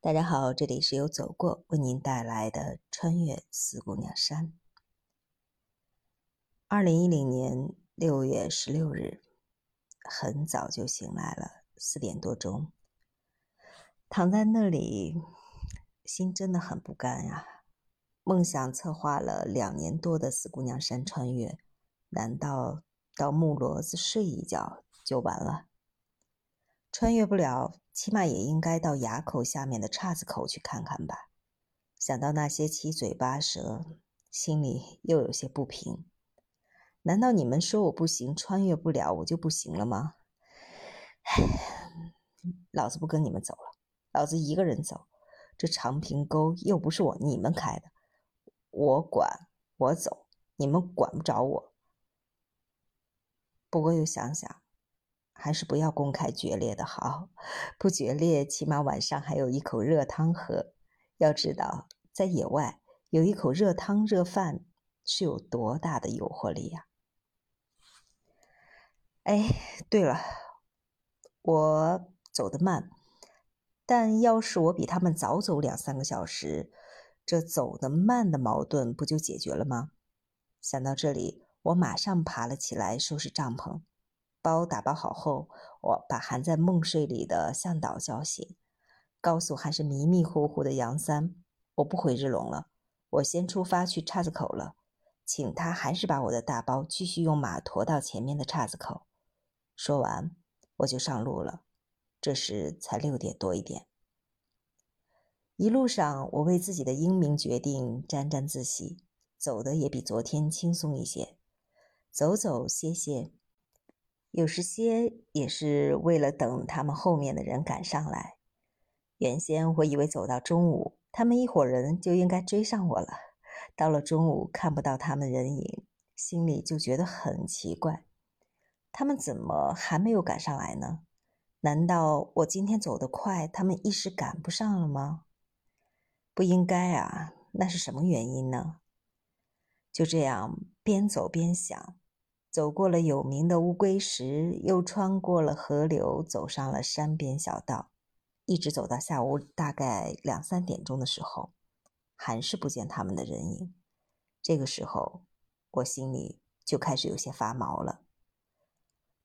大家好，这里是由走过为您带来的穿越四姑娘山。二零一零年六月十六日，很早就醒来了，四点多钟，躺在那里，心真的很不甘呀。梦想策划了两年多的四姑娘山穿越，难道到木骡子睡一觉就完了？穿越不了，起码也应该到垭口下面的岔子口去看看吧。想到那些七嘴八舌，心里又有些不平。难道你们说我不行，穿越不了，我就不行了吗？唉，老子不跟你们走了，老子一个人走。这长平沟又不是我你们开的，我管我走，你们管不着我。不过又想想。还是不要公开决裂的好，不决裂，起码晚上还有一口热汤喝。要知道，在野外有一口热汤热饭是有多大的诱惑力呀！哎，对了，我走得慢，但要是我比他们早走两三个小时，这走得慢的矛盾不就解决了吗？想到这里，我马上爬了起来，收拾帐篷。包打包好后，我把还在梦睡里的向导叫醒，告诉还是迷迷糊糊的杨三：“我不回日龙了，我先出发去岔子口了，请他还是把我的大包继续用马驮到前面的岔子口。”说完，我就上路了。这时才六点多一点。一路上，我为自己的英明决定沾沾自喜，走的也比昨天轻松一些，走走歇歇。有时歇也是为了等他们后面的人赶上来。原先我以为走到中午，他们一伙人就应该追上我了。到了中午看不到他们人影，心里就觉得很奇怪。他们怎么还没有赶上来呢？难道我今天走得快，他们一时赶不上了吗？不应该啊，那是什么原因呢？就这样边走边想。走过了有名的乌龟石，又穿过了河流，走上了山边小道，一直走到下午大概两三点钟的时候，还是不见他们的人影。这个时候，我心里就开始有些发毛了。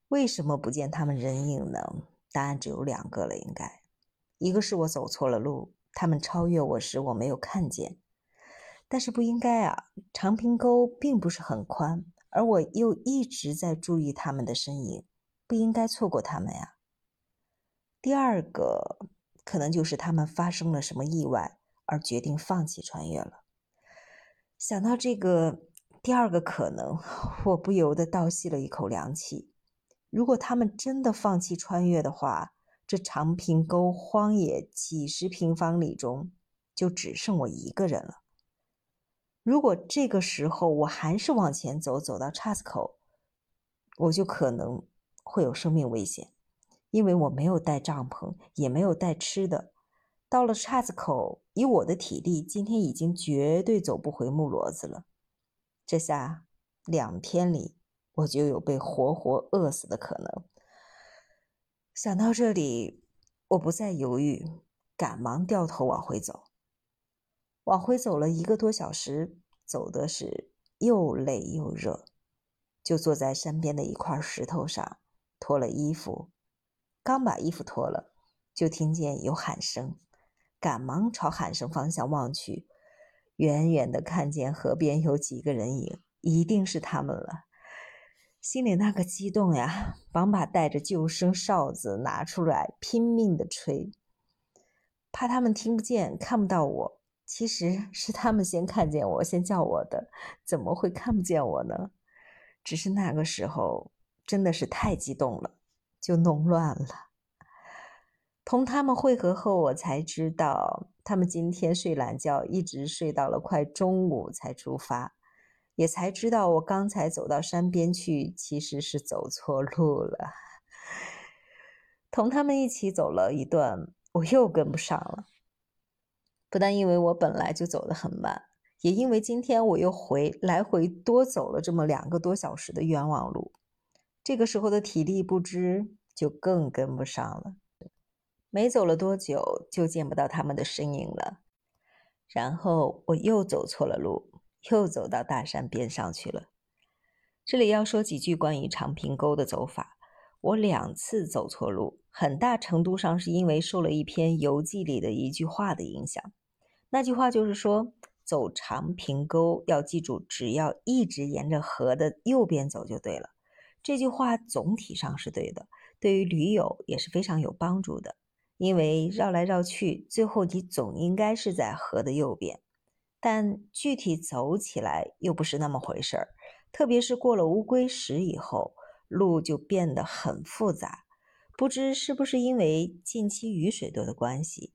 为什么不见他们人影呢？答案只有两个了，应该一个是我走错了路，他们超越我时我没有看见。但是不应该啊，长平沟并不是很宽。而我又一直在注意他们的身影，不应该错过他们呀。第二个可能就是他们发生了什么意外，而决定放弃穿越了。想到这个第二个可能，我不由得倒吸了一口凉气。如果他们真的放弃穿越的话，这长平沟荒野几十平方里中，就只剩我一个人了。如果这个时候我还是往前走，走到岔子口，我就可能会有生命危险，因为我没有带帐篷，也没有带吃的。到了岔子口，以我的体力，今天已经绝对走不回木骡子了。这下两天里，我就有被活活饿死的可能。想到这里，我不再犹豫，赶忙掉头往回走。往回走了一个多小时，走的是又累又热，就坐在山边的一块石头上脱了衣服。刚把衣服脱了，就听见有喊声，赶忙朝喊声方向望去，远远的看见河边有几个人影，一定是他们了。心里那个激动呀，忙把带着救生哨子拿出来，拼命的吹，怕他们听不见，看不到我。其实是他们先看见我，先叫我的，怎么会看不见我呢？只是那个时候真的是太激动了，就弄乱了。同他们会合后，我才知道他们今天睡懒觉，一直睡到了快中午才出发，也才知道我刚才走到山边去，其实是走错路了。同他们一起走了一段，我又跟不上了。不但因为我本来就走得很慢，也因为今天我又回来回多走了这么两个多小时的冤枉路，这个时候的体力不支就更跟不上了。没走了多久，就见不到他们的身影了。然后我又走错了路，又走到大山边上去了。这里要说几句关于长平沟的走法。我两次走错路，很大程度上是因为受了一篇游记里的一句话的影响。那句话就是说，走长平沟要记住，只要一直沿着河的右边走就对了。这句话总体上是对的，对于驴友也是非常有帮助的。因为绕来绕去，最后你总应该是在河的右边，但具体走起来又不是那么回事儿。特别是过了乌龟石以后。路就变得很复杂，不知是不是因为近期雨水多的关系，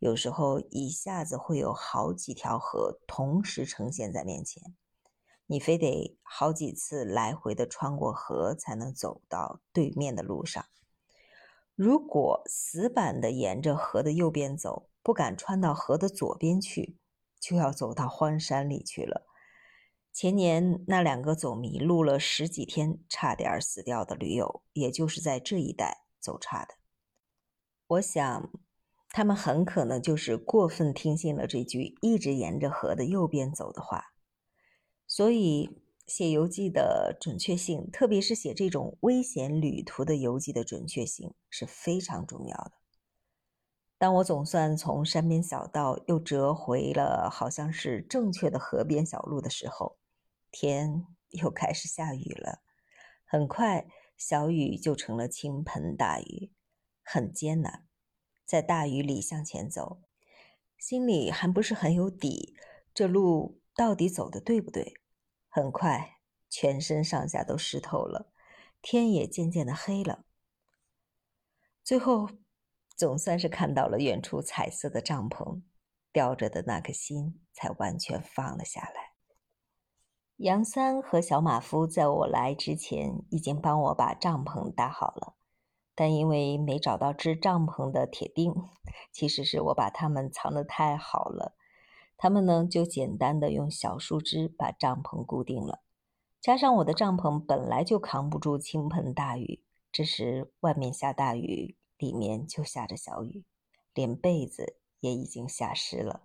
有时候一下子会有好几条河同时呈现在面前，你非得好几次来回的穿过河才能走到对面的路上。如果死板的沿着河的右边走，不敢穿到河的左边去，就要走到荒山里去了。前年那两个走迷路了十几天，差点死掉的驴友，也就是在这一带走差的。我想，他们很可能就是过分听信了这句“一直沿着河的右边走”的话。所以，写游记的准确性，特别是写这种危险旅途的游记的准确性，是非常重要的。当我总算从山边小道又折回了好像是正确的河边小路的时候，天又开始下雨了。很快，小雨就成了倾盆大雨，很艰难。在大雨里向前走，心里还不是很有底，这路到底走的对不对？很快，全身上下都湿透了，天也渐渐的黑了。最后。总算是看到了远处彩色的帐篷，吊着的那颗心才完全放了下来。杨三和小马夫在我来之前已经帮我把帐篷搭好了，但因为没找到支帐篷的铁钉，其实是我把它们藏得太好了。他们呢就简单的用小树枝把帐篷固定了，加上我的帐篷本来就扛不住倾盆大雨，这时外面下大雨。里面就下着小雨，连被子也已经下湿了。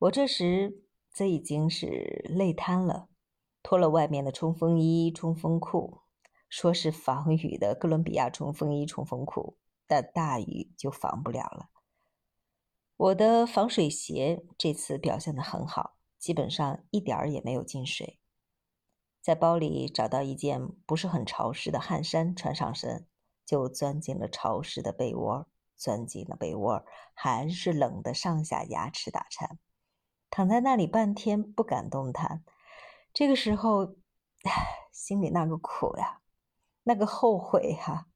我这时则已经是累瘫了，脱了外面的冲锋衣、冲锋裤，说是防雨的哥伦比亚冲锋衣、冲锋裤，但大雨就防不了了。我的防水鞋这次表现得很好，基本上一点儿也没有进水。在包里找到一件不是很潮湿的汗衫穿上身。就钻进了潮湿的被窝，钻进了被窝，还是冷得上下牙齿打颤，躺在那里半天不敢动弹。这个时候，心里那个苦呀，那个后悔呀！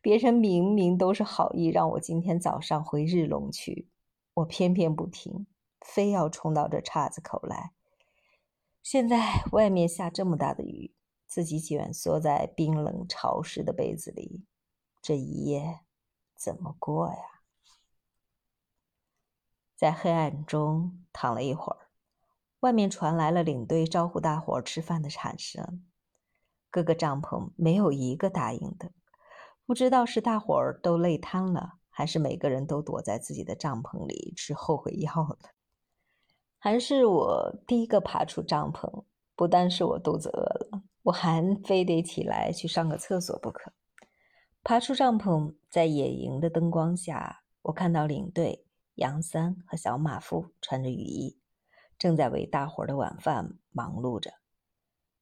别人明明都是好意让我今天早上回日隆去，我偏偏不听，非要冲到这岔子口来。现在外面下这么大的雨，自己蜷缩在冰冷潮湿的被子里。这一夜怎么过呀？在黑暗中躺了一会儿，外面传来了领队招呼大伙吃饭的喊声。各个帐篷没有一个答应的，不知道是大伙儿都累瘫了，还是每个人都躲在自己的帐篷里吃后悔药了，还是我第一个爬出帐篷。不单是我肚子饿了，我还非得起来去上个厕所不可。爬出帐篷，在野营的灯光下，我看到领队杨三和小马夫穿着雨衣，正在为大伙儿的晚饭忙碌着。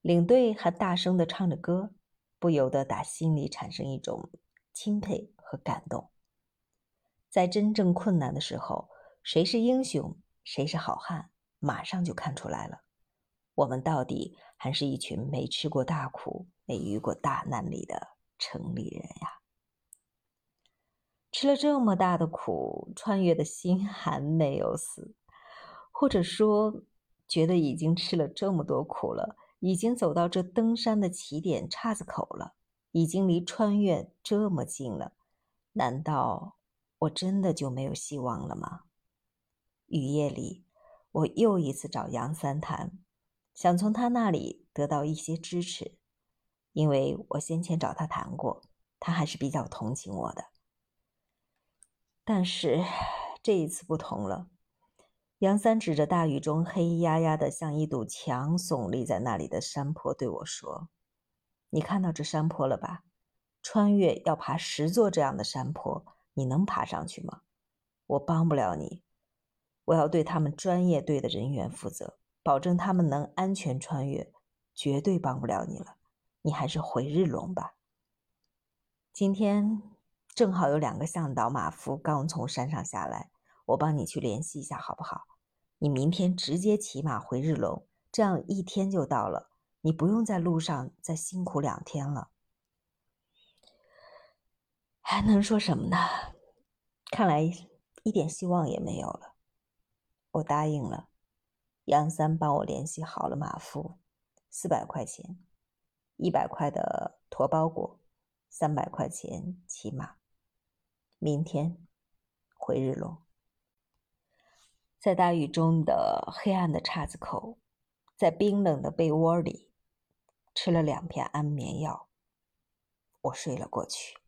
领队还大声地唱着歌，不由得打心里产生一种钦佩和感动。在真正困难的时候，谁是英雄，谁是好汉，马上就看出来了。我们到底还是一群没吃过大苦、没遇过大难里的城里人呀。吃了这么大的苦，穿越的心还没有死，或者说，觉得已经吃了这么多苦了，已经走到这登山的起点岔子口了，已经离穿越这么近了，难道我真的就没有希望了吗？雨夜里，我又一次找杨三谈，想从他那里得到一些支持，因为我先前找他谈过，他还是比较同情我的。但是这一次不同了。杨三指着大雨中黑压压的像一堵墙耸立在那里的山坡，对我说：“你看到这山坡了吧？穿越要爬十座这样的山坡，你能爬上去吗？我帮不了你，我要对他们专业队的人员负责，保证他们能安全穿越，绝对帮不了你了。你还是回日龙吧。今天。”正好有两个向导马夫刚从山上下来，我帮你去联系一下，好不好？你明天直接骑马回日龙，这样一天就到了，你不用在路上再辛苦两天了。还能说什么呢？看来一点希望也没有了。我答应了，杨三帮我联系好了马夫，四百块钱，一百块的驮包裹，三百块钱骑马。明天回日龙，在大雨中的黑暗的岔子口，在冰冷的被窝里，吃了两片安眠药，我睡了过去。